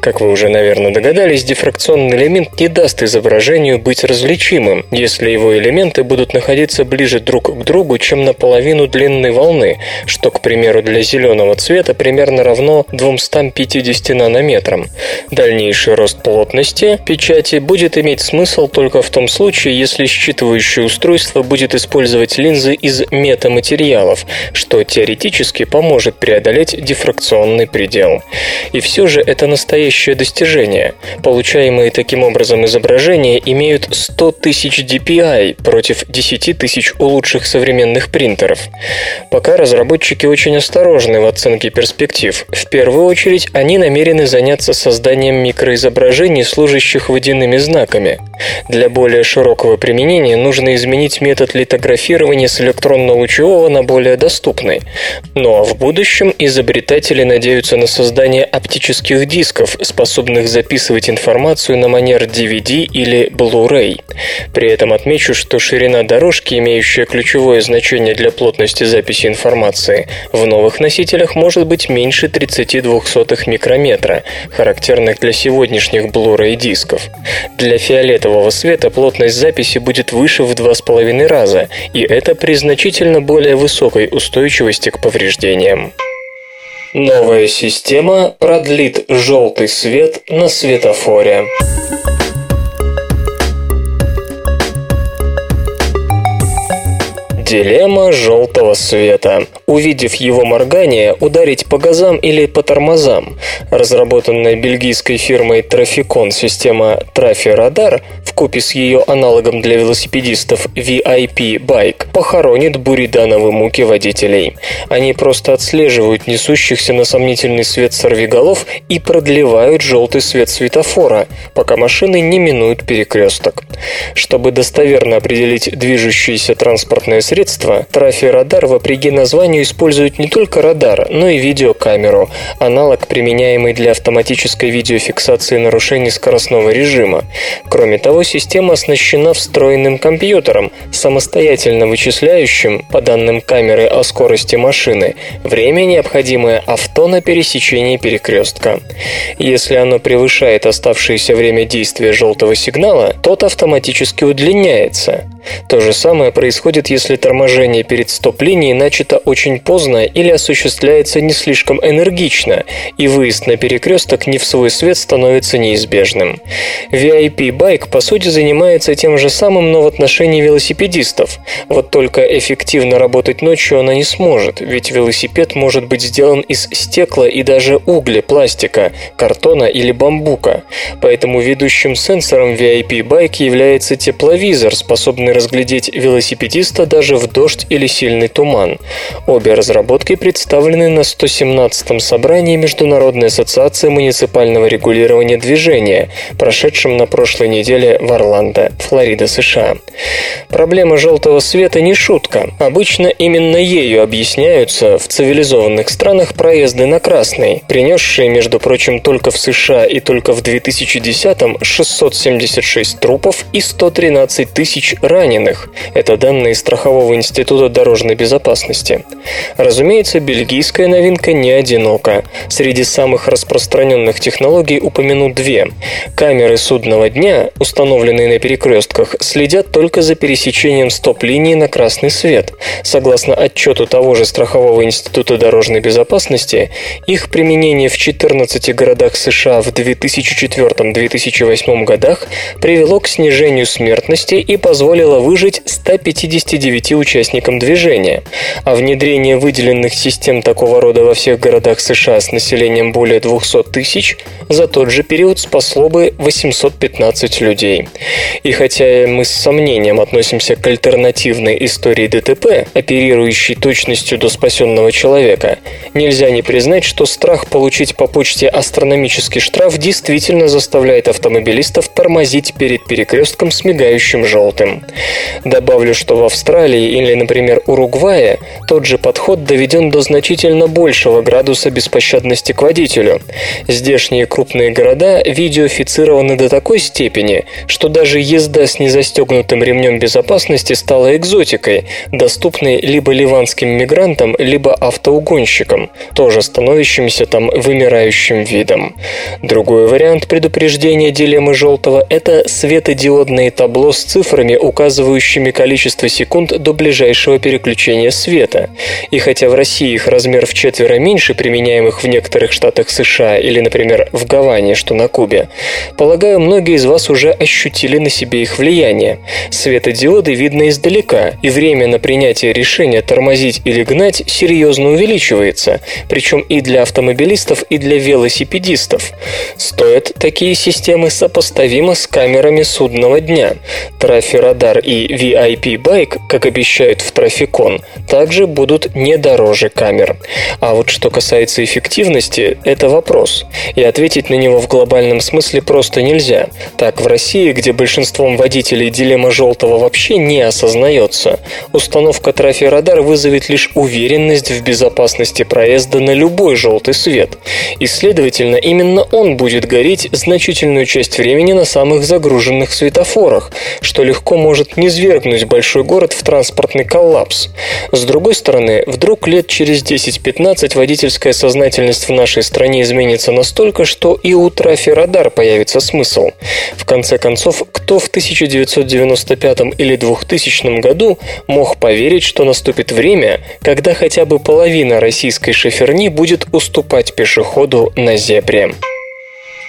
Как вы уже, наверное, догадались, дифракционный элемент не даст изображению быть различимым, если его элементы будут находиться ближе друг к другу, чем наполовину длинной волны, что, к примеру, для зеленого цвета примерно равно 250 нанометрам. Дальнейший рост плотности печати будет иметь смысл только в том случае, если считывающее устройство будет использовать линзы из метаматериалов, что теоретически поможет преодолеть дифракционный предел. И все же это настоящее достижение. Получаемые таким образом изображения имеют 100 тысяч DPI против 10 тысяч у лучших современных принтеров. Пока разработчики очень осторожны в оценке перспектив. В первую очередь они намерены заняться созданием микроизображений, служащих водяными знаками. Для более широкого применения нужно изменить метод литографирования с электронно-лучевого на более доступный. А в будущем изобретатели надеются на создание оптических дисков, способных записывать информацию на манер DVD или Blu-ray. При этом отмечу, что ширина дорожки, имеющая ключевое значение для плотности записи информации, в новых носителях может быть меньше 32 микрометра, характерных для сегодняшних Blu-ray дисков. Для фиолетового света плотность записи будет выше в 2,5 раза, и это при значительно более высокой устойчивости к повреждениям. Новая система продлит желтый свет на светофоре. Дилемма желтого света. Увидев его моргание, ударить по газам или по тормозам. Разработанная бельгийской фирмой Traficon система Трафи-Радар в купе с ее аналогом для велосипедистов VIP Bike похоронит буридановые муки водителей. Они просто отслеживают несущихся на сомнительный свет сорвиголов и продлевают желтый свет светофора, пока машины не минуют перекресток. Чтобы достоверно определить движущиеся транспортные средства, Трафи-Радар вопреки названию использует не только радар, но и видеокамеру, аналог, применяемый для автоматической видеофиксации нарушений скоростного режима. Кроме того, система оснащена встроенным компьютером, самостоятельно вычисляющим, по данным камеры о скорости машины, время, необходимое авто на пересечении перекрестка. Если оно превышает оставшееся время действия желтого сигнала, тот автоматически удлиняется. То же самое происходит, если торможение перед стоп-линией начато очень поздно или осуществляется не слишком энергично, и выезд на перекресток не в свой свет становится неизбежным. VIP-байк, по сути, занимается тем же самым, но в отношении велосипедистов. Вот только эффективно работать ночью она не сможет, ведь велосипед может быть сделан из стекла и даже угля, пластика, картона или бамбука. Поэтому ведущим сенсором VIP-байк является тепловизор, способный способны разглядеть велосипедиста даже в дождь или сильный туман. Обе разработки представлены на 117-м собрании Международной ассоциации муниципального регулирования движения, прошедшем на прошлой неделе в Орландо, Флорида, США. Проблема желтого света не шутка. Обычно именно ею объясняются в цивилизованных странах проезды на красный, принесшие, между прочим, только в США и только в 2010-м 676 трупов и 113 тысяч раненых. Это данные Страхового института дорожной безопасности. Разумеется, бельгийская новинка не одинока. Среди самых распространенных технологий упомяну две. Камеры судного дня, установленные на перекрестках, следят только за пересечением стоп-линии на красный свет. Согласно отчету того же Страхового института дорожной безопасности, их применение в 14 городах США в 2004-2008 годах привело к снижению смертности и позволило выжить 159 участникам движения. А внедрение выделенных систем такого рода во всех городах США с населением более 200 тысяч за тот же период спасло бы 815 людей. И хотя мы с сомнением относимся к альтернативной истории ДТП, оперирующей точностью до спасенного человека, нельзя не признать, что страх получить по почте астрономический штраф действительно заставляет автомобилистов тормозить перед перекрестком с мигающим желтым. Добавлю, что в Австралии или, например, Уругвае тот же подход доведен до значительно большего градуса беспощадности к водителю. Здешние крупные города видеофицированы до такой степени, что даже езда с незастегнутым ремнем безопасности стала экзотикой, доступной либо ливанским мигрантам, либо автоугонщикам, тоже становящимся там вымирающим видом. Другой вариант предупреждения дилеммы желтого – это светодиодное табло с цифрами, указывающими количество секунд до ближайшего переключения света. И хотя в России их размер в четверо меньше применяемых в некоторых штатах США или, например, в Гаване, что на Кубе, полагаю, многие из вас уже ощутили на себе их влияние. Светодиоды видно издалека, и время на принятие решения тормозить или гнать серьезно увеличивается, причем и для автомобилистов, и для велосипедистов. Стоят такие системы сопоставимо с камерами судного дня. Трафирадар и VIP Bike, как обещают в Трафикон, также будут не дороже камер. А вот что касается эффективности, это вопрос. И ответить на него в глобальном смысле просто нельзя. Так, в России, где большинством водителей дилемма желтого вообще не осознается, установка трафирадар вызовет лишь уверенность в безопасности проезда на любой желтый свет. И, следовательно, именно он будет гореть значительную часть времени на самых загруженных светофорах, что легко может низвергнуть большой город в транспортный коллапс. С другой стороны, вдруг лет через 10-15 водительская сознательность в нашей стране изменится настолько, что и у трафирадар появится смысл. В конце концов, кто в 1995 или 2000 году мог поверить, что наступит время, когда хотя бы половина российской шоферни будет уступать пешеходу на зебре?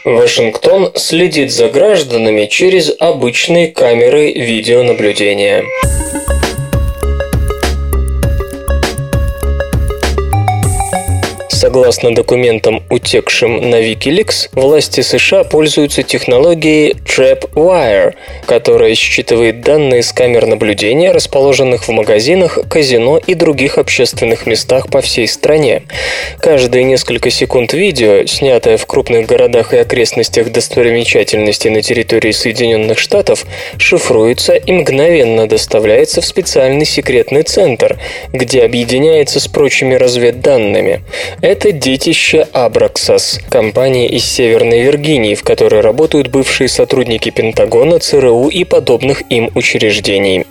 Вашингтон следит за гражданами через обычные камеры видеонаблюдения. Согласно документам, утекшим на Wikileaks, власти США пользуются технологией TrapWire, которая считывает данные с камер наблюдения, расположенных в магазинах, казино и других общественных местах по всей стране. Каждые несколько секунд видео, снятое в крупных городах и окрестностях достопримечательностей на территории Соединенных Штатов, шифруется и мгновенно доставляется в специальный секретный центр, где объединяется с прочими разведданными. Это детище Абраксас, компания из Северной Виргинии, в которой работают бывшие сотрудники Пентагона, ЦРУ и подобных им учреждений.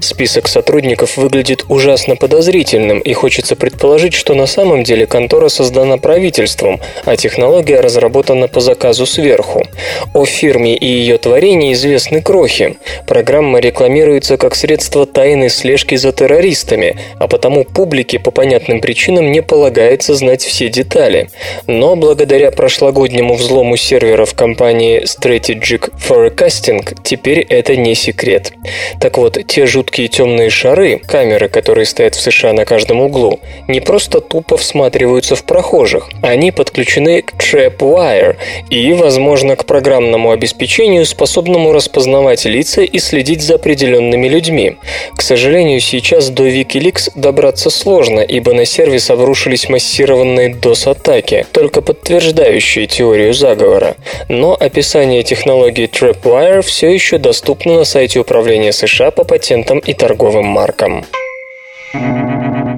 Список сотрудников выглядит ужасно подозрительным, и хочется предположить, что на самом деле контора создана правительством, а технология разработана по заказу сверху. О фирме и ее творении известны крохи. Программа рекламируется как средство тайны слежки за террористами, а потому публике по понятным причинам не полагается знать все детали. Но благодаря прошлогоднему взлому серверов компании Strategic Forecasting теперь это не секрет. Так вот, те жуткие темные шары, камеры, которые стоят в США на каждом углу, не просто тупо всматриваются в прохожих, они подключены к Trapwire и, возможно, к программному обеспечению, способному распознавать лица и следить за определенными людьми. К сожалению, сейчас до Wikileaks добраться сложно, ибо на сервис обрушились массированные DOS-атаки, только подтверждающие теорию заговора. Но описание технологии Trapwire все еще доступно на сайте Управления США по патентам и торговым маркам.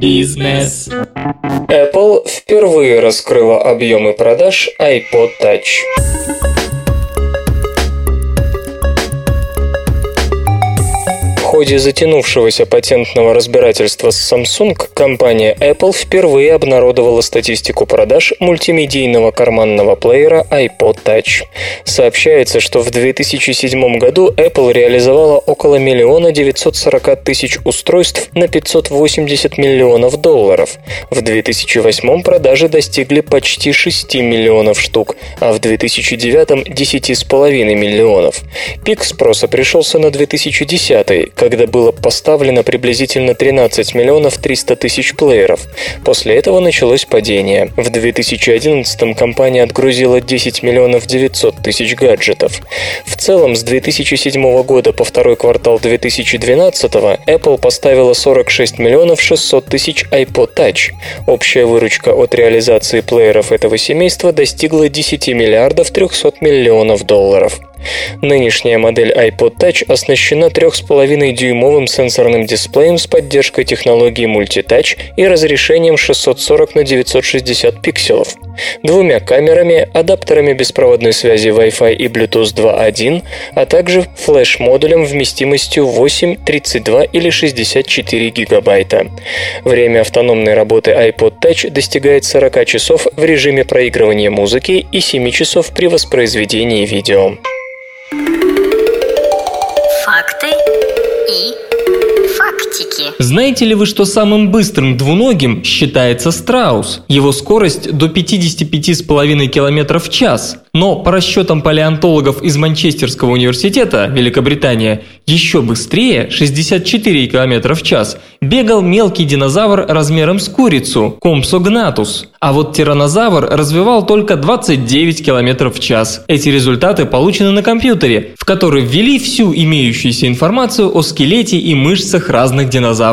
Бизнес. Apple впервые раскрыла объемы продаж iPod Touch. Ходе затянувшегося патентного разбирательства с Samsung компания Apple впервые обнародовала статистику продаж мультимедийного карманного плеера iPod Touch. Сообщается, что в 2007 году Apple реализовала около миллиона 940 тысяч устройств на 580 миллионов долларов. В 2008 продажи достигли почти 6 миллионов штук, а в 2009 – 10,5 миллионов. Пик спроса пришелся на 2010 когда было поставлено приблизительно 13 миллионов 300 тысяч плееров. После этого началось падение. В 2011 компания отгрузила 10 миллионов 900 тысяч гаджетов. В целом, с 2007 года по второй квартал 2012 Apple поставила 46 миллионов 600 тысяч iPod Touch. Общая выручка от реализации плееров этого семейства достигла 10 миллиардов 300 миллионов долларов. Нынешняя модель iPod Touch оснащена 3,5-дюймовым сенсорным дисплеем с поддержкой технологии Multitouch и разрешением 640 на 960 пикселов, двумя камерами, адаптерами беспроводной связи Wi-Fi и Bluetooth 2.1, а также флеш-модулем вместимостью 8, 32 или 64 гигабайта. Время автономной работы iPod Touch достигает 40 часов в режиме проигрывания музыки и 7 часов при воспроизведении видео. Thank you. Знаете ли вы, что самым быстрым двуногим считается страус? Его скорость до 55,5 км в час. Но по расчетам палеонтологов из Манчестерского университета, Великобритания, еще быстрее, 64 км в час, бегал мелкий динозавр размером с курицу, Компсогнатус. А вот тиранозавр развивал только 29 км в час. Эти результаты получены на компьютере, в который ввели всю имеющуюся информацию о скелете и мышцах разных динозавров.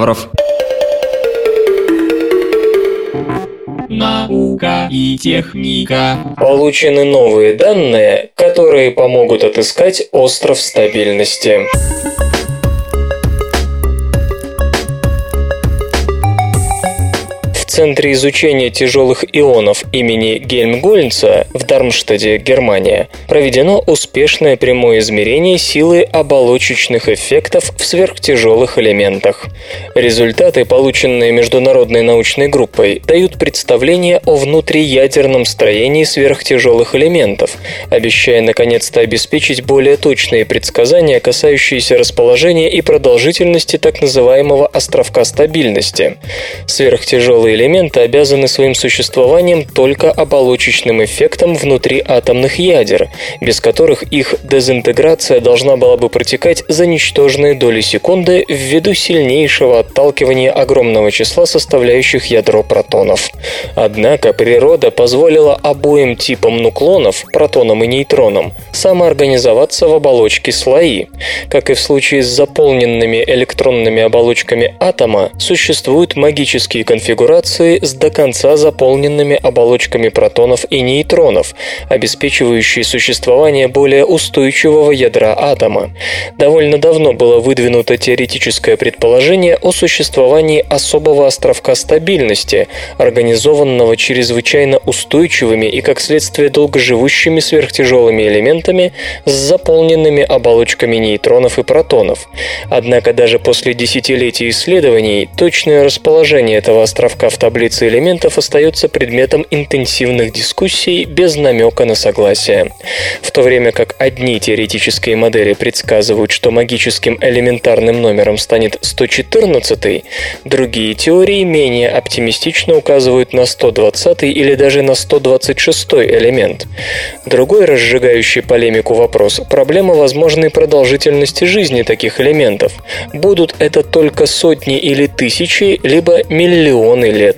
Наука и техника. Получены новые данные, которые помогут отыскать остров стабильности. Центре изучения тяжелых ионов имени Гельмгольца в Дармштаде, Германия, проведено успешное прямое измерение силы оболочечных эффектов в сверхтяжелых элементах. Результаты, полученные международной научной группой, дают представление о внутриядерном строении сверхтяжелых элементов, обещая наконец-то обеспечить более точные предсказания, касающиеся расположения и продолжительности так называемого островка стабильности. Сверхтяжелые элементы обязаны своим существованием только оболочечным эффектом внутри атомных ядер, без которых их дезинтеграция должна была бы протекать за ничтожные доли секунды ввиду сильнейшего отталкивания огромного числа составляющих ядро протонов. Однако природа позволила обоим типам нуклонов, протонам и нейтронам, самоорганизоваться в оболочке слои. Как и в случае с заполненными электронными оболочками атома, существуют магические конфигурации станции с до конца заполненными оболочками протонов и нейтронов, обеспечивающие существование более устойчивого ядра атома. Довольно давно было выдвинуто теоретическое предположение о существовании особого островка стабильности, организованного чрезвычайно устойчивыми и, как следствие, долгоживущими сверхтяжелыми элементами с заполненными оболочками нейтронов и протонов. Однако даже после десятилетий исследований точное расположение этого островка в таблице элементов остается предметом интенсивных дискуссий без намека на согласие. В то время как одни теоретические модели предсказывают, что магическим элементарным номером станет 114, другие теории менее оптимистично указывают на 120 или даже на 126 элемент. Другой разжигающий полемику вопрос – проблема возможной продолжительности жизни таких элементов. Будут это только сотни или тысячи, либо миллионы лет.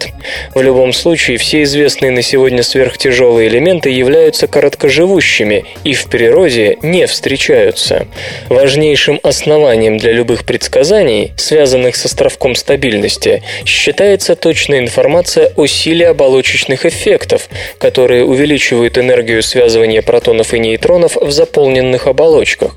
В любом случае, все известные на сегодня сверхтяжелые элементы являются короткоживущими и в природе не встречаются. Важнейшим основанием для любых предсказаний, связанных с островком стабильности, считается точная информация о силе оболочечных эффектов, которые увеличивают энергию связывания протонов и нейтронов в заполненных оболочках.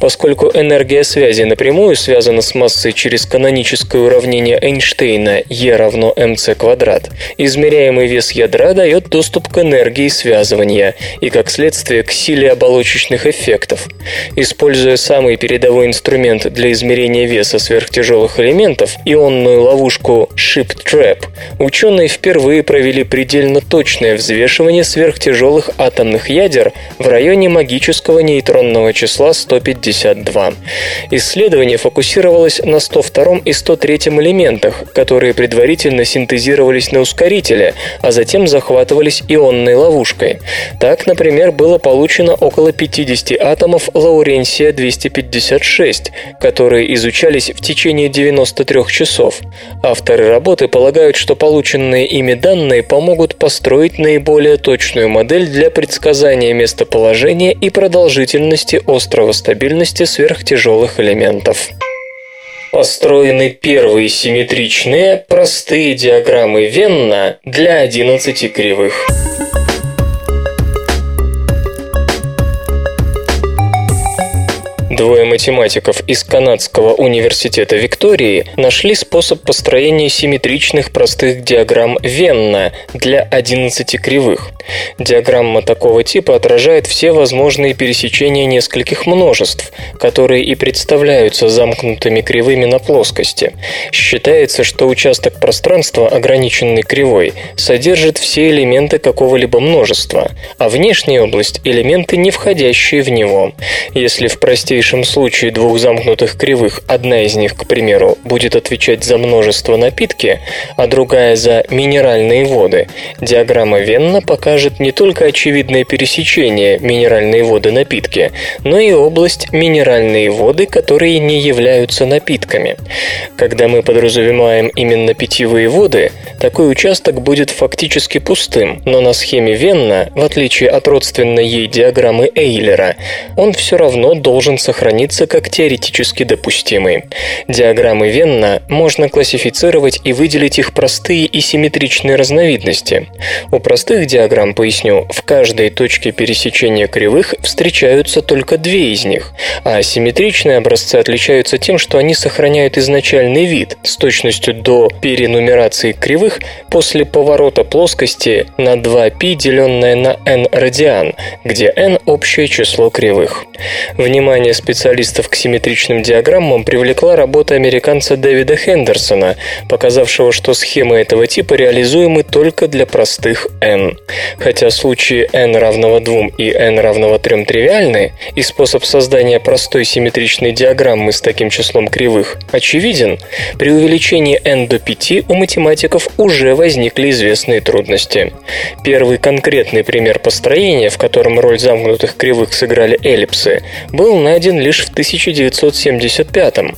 Поскольку энергия связи напрямую связана с массой через каноническое уравнение Эйнштейна E равно mc квадрат, измеряемый вес ядра дает доступ к энергии связывания и, как следствие, к силе оболочечных эффектов. Используя самый передовой инструмент для измерения веса сверхтяжелых элементов, ионную ловушку Ship Trap, ученые впервые провели предельно точное взвешивание сверхтяжелых атомных ядер в районе магического нейтронного числа 152. Исследование фокусировалось на 102 и 103 элементах, которые предварительно синтезировались на ускорителе, а затем захватывались ионной ловушкой. Так, например, было получено около 50 атомов лауренсия-256, которые изучались в течение 93 часов. Авторы работы полагают, что полученные ими данные помогут построить наиболее точную модель для предсказания местоположения и продолжительности острова стабильности сверхтяжелых элементов. Построены первые симметричные простые диаграммы Венна для 11 кривых. Двое математиков из Канадского университета Виктории нашли способ построения симметричных простых диаграмм Венна для 11 кривых. Диаграмма такого типа отражает все возможные пересечения нескольких множеств, которые и представляются замкнутыми кривыми на плоскости. Считается, что участок пространства, ограниченный кривой, содержит все элементы какого-либо множества, а внешняя область – элементы, не входящие в него. Если в простейшем простейшем случае двух замкнутых кривых одна из них, к примеру, будет отвечать за множество напитки, а другая за минеральные воды, диаграмма Венна покажет не только очевидное пересечение минеральные воды напитки, но и область минеральные воды, которые не являются напитками. Когда мы подразумеваем именно питьевые воды, такой участок будет фактически пустым, но на схеме Венна, в отличие от родственной ей диаграммы Эйлера, он все равно должен сохраниться сохранится как теоретически допустимый. Диаграммы Венна можно классифицировать и выделить их простые и симметричные разновидности. У простых диаграмм, поясню, в каждой точке пересечения кривых встречаются только две из них, а симметричные образцы отличаются тем, что они сохраняют изначальный вид с точностью до перенумерации кривых после поворота плоскости на 2π, деленное на n радиан, где n – общее число кривых. Внимание специалистов к симметричным диаграммам привлекла работа американца Дэвида Хендерсона, показавшего, что схемы этого типа реализуемы только для простых n. Хотя случаи n равного 2 и n равного 3 тривиальны, и способ создания простой симметричной диаграммы с таким числом кривых очевиден, при увеличении n до 5 у математиков уже возникли известные трудности. Первый конкретный пример построения, в котором роль замкнутых кривых сыграли эллипсы, был найден найден лишь в 1975 -м.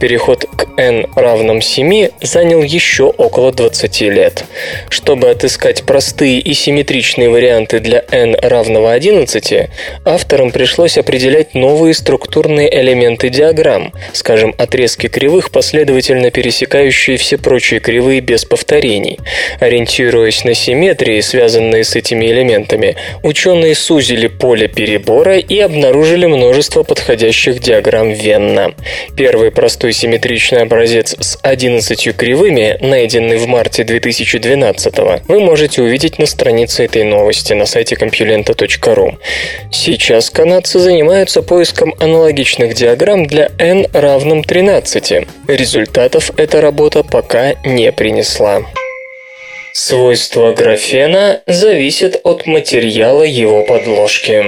Переход к n равном 7 занял еще около 20 лет. Чтобы отыскать простые и симметричные варианты для n равного 11, авторам пришлось определять новые структурные элементы диаграмм, скажем, отрезки кривых, последовательно пересекающие все прочие кривые без повторений. Ориентируясь на симметрии, связанные с этими элементами, ученые сузили поле перебора и обнаружили множество подходящих подходящих диаграмм Венна. Первый простой симметричный образец с 11 кривыми, найденный в марте 2012 вы можете увидеть на странице этой новости на сайте compulenta.ru. Сейчас канадцы занимаются поиском аналогичных диаграмм для n равным 13. Результатов эта работа пока не принесла. Свойства графена зависят от материала его подложки.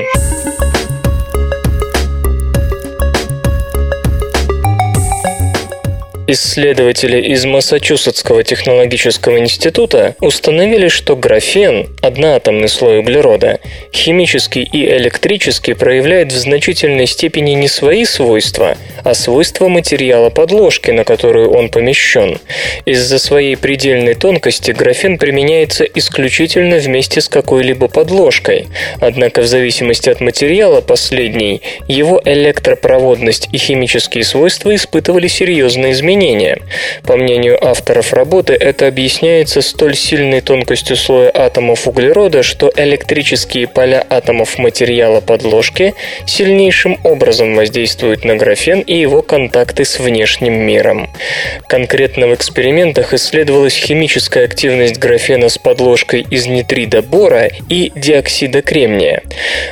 Исследователи из Массачусетского технологического института установили, что графен, одноатомный слой углерода, химически и электрически проявляет в значительной степени не свои свойства, а свойства материала подложки, на которую он помещен. Из-за своей предельной тонкости графен применяется исключительно вместе с какой-либо подложкой, однако в зависимости от материала последней, его электропроводность и химические свойства испытывали серьезные изменения изменения. По мнению авторов работы, это объясняется столь сильной тонкостью слоя атомов углерода, что электрические поля атомов материала подложки сильнейшим образом воздействуют на графен и его контакты с внешним миром. Конкретно в экспериментах исследовалась химическая активность графена с подложкой из нитрида бора и диоксида кремния.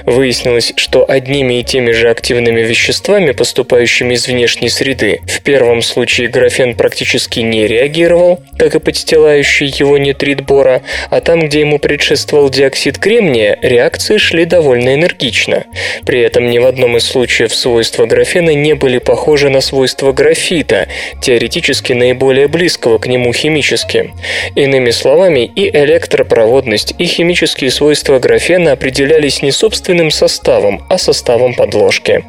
Выяснилось, что одними и теми же активными веществами, поступающими из внешней среды, в первом случае графен практически не реагировал, как и подстилающий его нитрид бора, а там, где ему предшествовал диоксид кремния, реакции шли довольно энергично. При этом ни в одном из случаев свойства графена не были похожи на свойства графита, теоретически наиболее близкого к нему химически. Иными словами, и электропроводность, и химические свойства графена определялись не собственным составом, а составом подложки.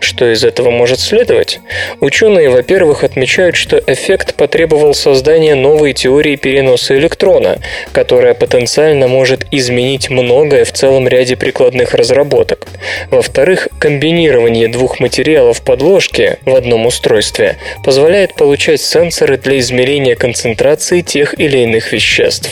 Что из этого может следовать? Ученые, во-первых, отмечают, считают, что эффект потребовал создания новой теории переноса электрона, которая потенциально может изменить многое в целом ряде прикладных разработок. Во-вторых, комбинирование двух материалов подложки в одном устройстве позволяет получать сенсоры для измерения концентрации тех или иных веществ.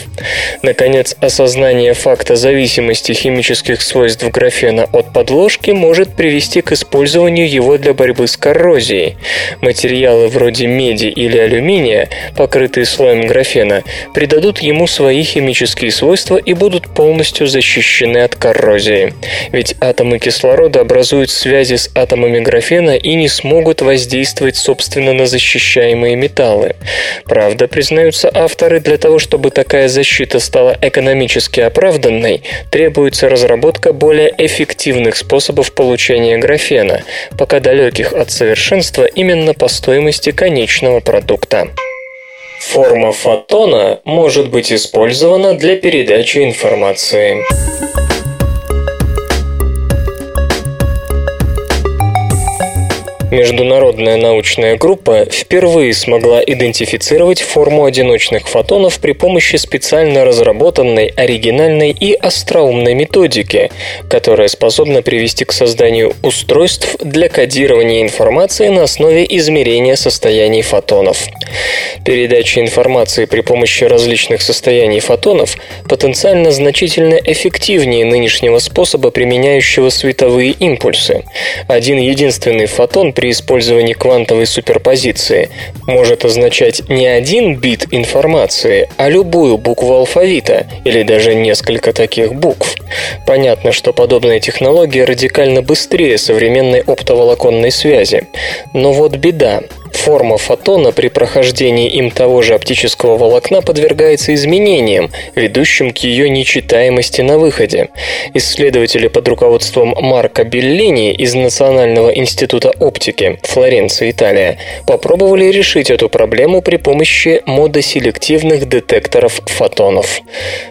Наконец, осознание факта зависимости химических свойств графена от подложки может привести к использованию его для борьбы с коррозией. Материалы вроде меди или алюминия, покрытые слоем графена, придадут ему свои химические свойства и будут полностью защищены от коррозии. Ведь атомы кислорода образуют связи с атомами графена и не смогут воздействовать собственно на защищаемые металлы. Правда, признаются авторы, для того, чтобы такая защита стала экономически оправданной, требуется разработка более эффективных способов получения графена, пока далеких от совершенства именно по стоимости конечной конечного продукта. Форма фотона может быть использована для передачи информации. Международная научная группа впервые смогла идентифицировать форму одиночных фотонов при помощи специально разработанной, оригинальной и остроумной методики, которая способна привести к созданию устройств для кодирования информации на основе измерения состояний фотонов. Передача информации при помощи различных состояний фотонов потенциально значительно эффективнее нынешнего способа, применяющего световые импульсы. Один единственный фотон при использовании квантовой суперпозиции может означать не один бит информации, а любую букву алфавита или даже несколько таких букв. Понятно, что подобная технология радикально быстрее современной оптоволоконной связи. Но вот беда. Форма фотона при прохождении им того же оптического волокна подвергается изменениям, ведущим к ее нечитаемости на выходе. Исследователи под руководством Марка Беллини из Национального института оптики Флоренция, Италия, попробовали решить эту проблему при помощи модоселективных детекторов фотонов.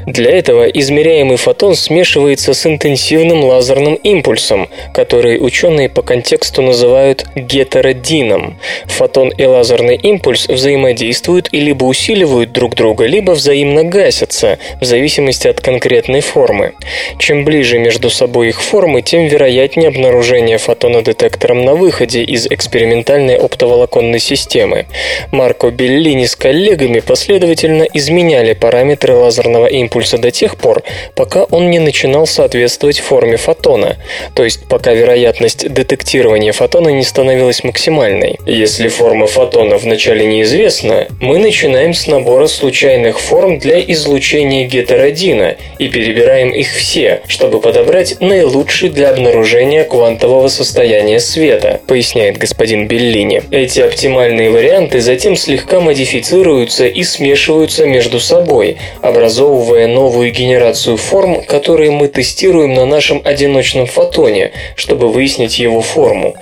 Для этого измеряемый фотон смешивается с интенсивным лазерным импульсом, который ученые по контексту называют гетеродином. Фотон фотон и лазерный импульс взаимодействуют и либо усиливают друг друга, либо взаимно гасятся, в зависимости от конкретной формы. Чем ближе между собой их формы, тем вероятнее обнаружение фотона детектором на выходе из экспериментальной оптоволоконной системы. Марко Беллини с коллегами последовательно изменяли параметры лазерного импульса до тех пор, пока он не начинал соответствовать форме фотона, то есть пока вероятность детектирования фотона не становилась максимальной. Если форма фотона вначале неизвестна, мы начинаем с набора случайных форм для излучения гетеродина и перебираем их все, чтобы подобрать наилучший для обнаружения квантового состояния света, поясняет господин Беллини. Эти оптимальные варианты затем слегка модифицируются и смешиваются между собой, образовывая новую генерацию форм, которые мы тестируем на нашем одиночном фотоне, чтобы выяснить его форму.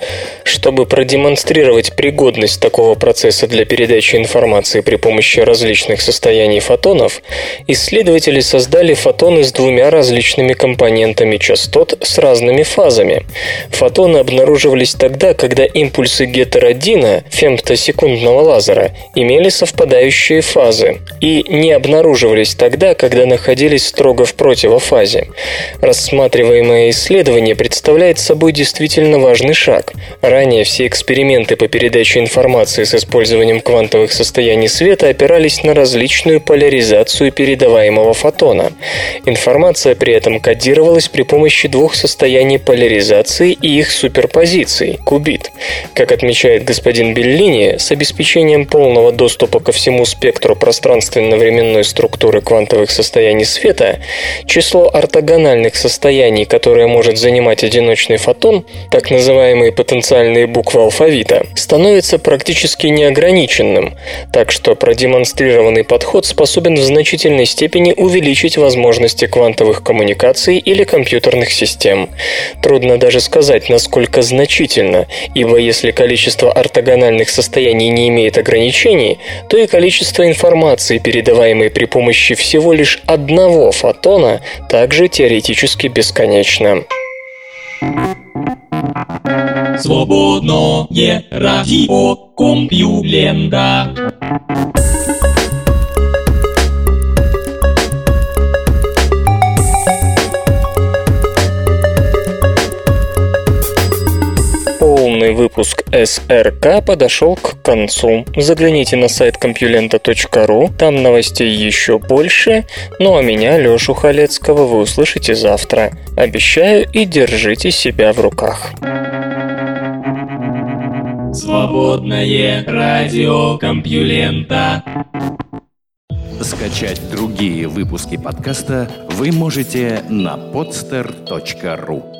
Чтобы продемонстрировать пригодность такого процесса для передачи информации при помощи различных состояний фотонов, исследователи создали фотоны с двумя различными компонентами частот с разными фазами. Фотоны обнаруживались тогда, когда импульсы гетеродина, фемтосекундного лазера, имели совпадающие фазы, и не обнаруживались тогда, когда находились строго в противофазе. Рассматриваемое исследование представляет собой действительно важный шаг. Ранее все эксперименты по передаче информации с использованием квантовых состояний света опирались на различную поляризацию передаваемого фотона. Информация при этом кодировалась при помощи двух состояний поляризации и их суперпозиций – кубит. Как отмечает господин Беллини, с обеспечением полного доступа ко всему спектру пространственно-временной структуры квантовых состояний света, число ортогональных состояний, которое может занимать одиночный фотон, так называемые потенциальные буквы алфавита, становится практически неограниченным, так что продемонстрированный подход способен в значительной степени увеличить возможности квантовых коммуникаций или компьютерных систем. Трудно даже сказать, насколько значительно, ибо если количество ортогональных состояний не имеет ограничений, то и количество информации, передаваемой при помощи всего лишь одного фотона, также теоретически бесконечно. Свободное радио Компьюлента. Полный выпуск СРК подошел к концу. Загляните на сайт компьюлента.ру, там новостей еще больше. Ну а меня, Лешу Халецкого, вы услышите завтра. Обещаю и держите себя в руках. Свободное радио Компьюлента. Скачать другие выпуски подкаста вы можете на podster.ru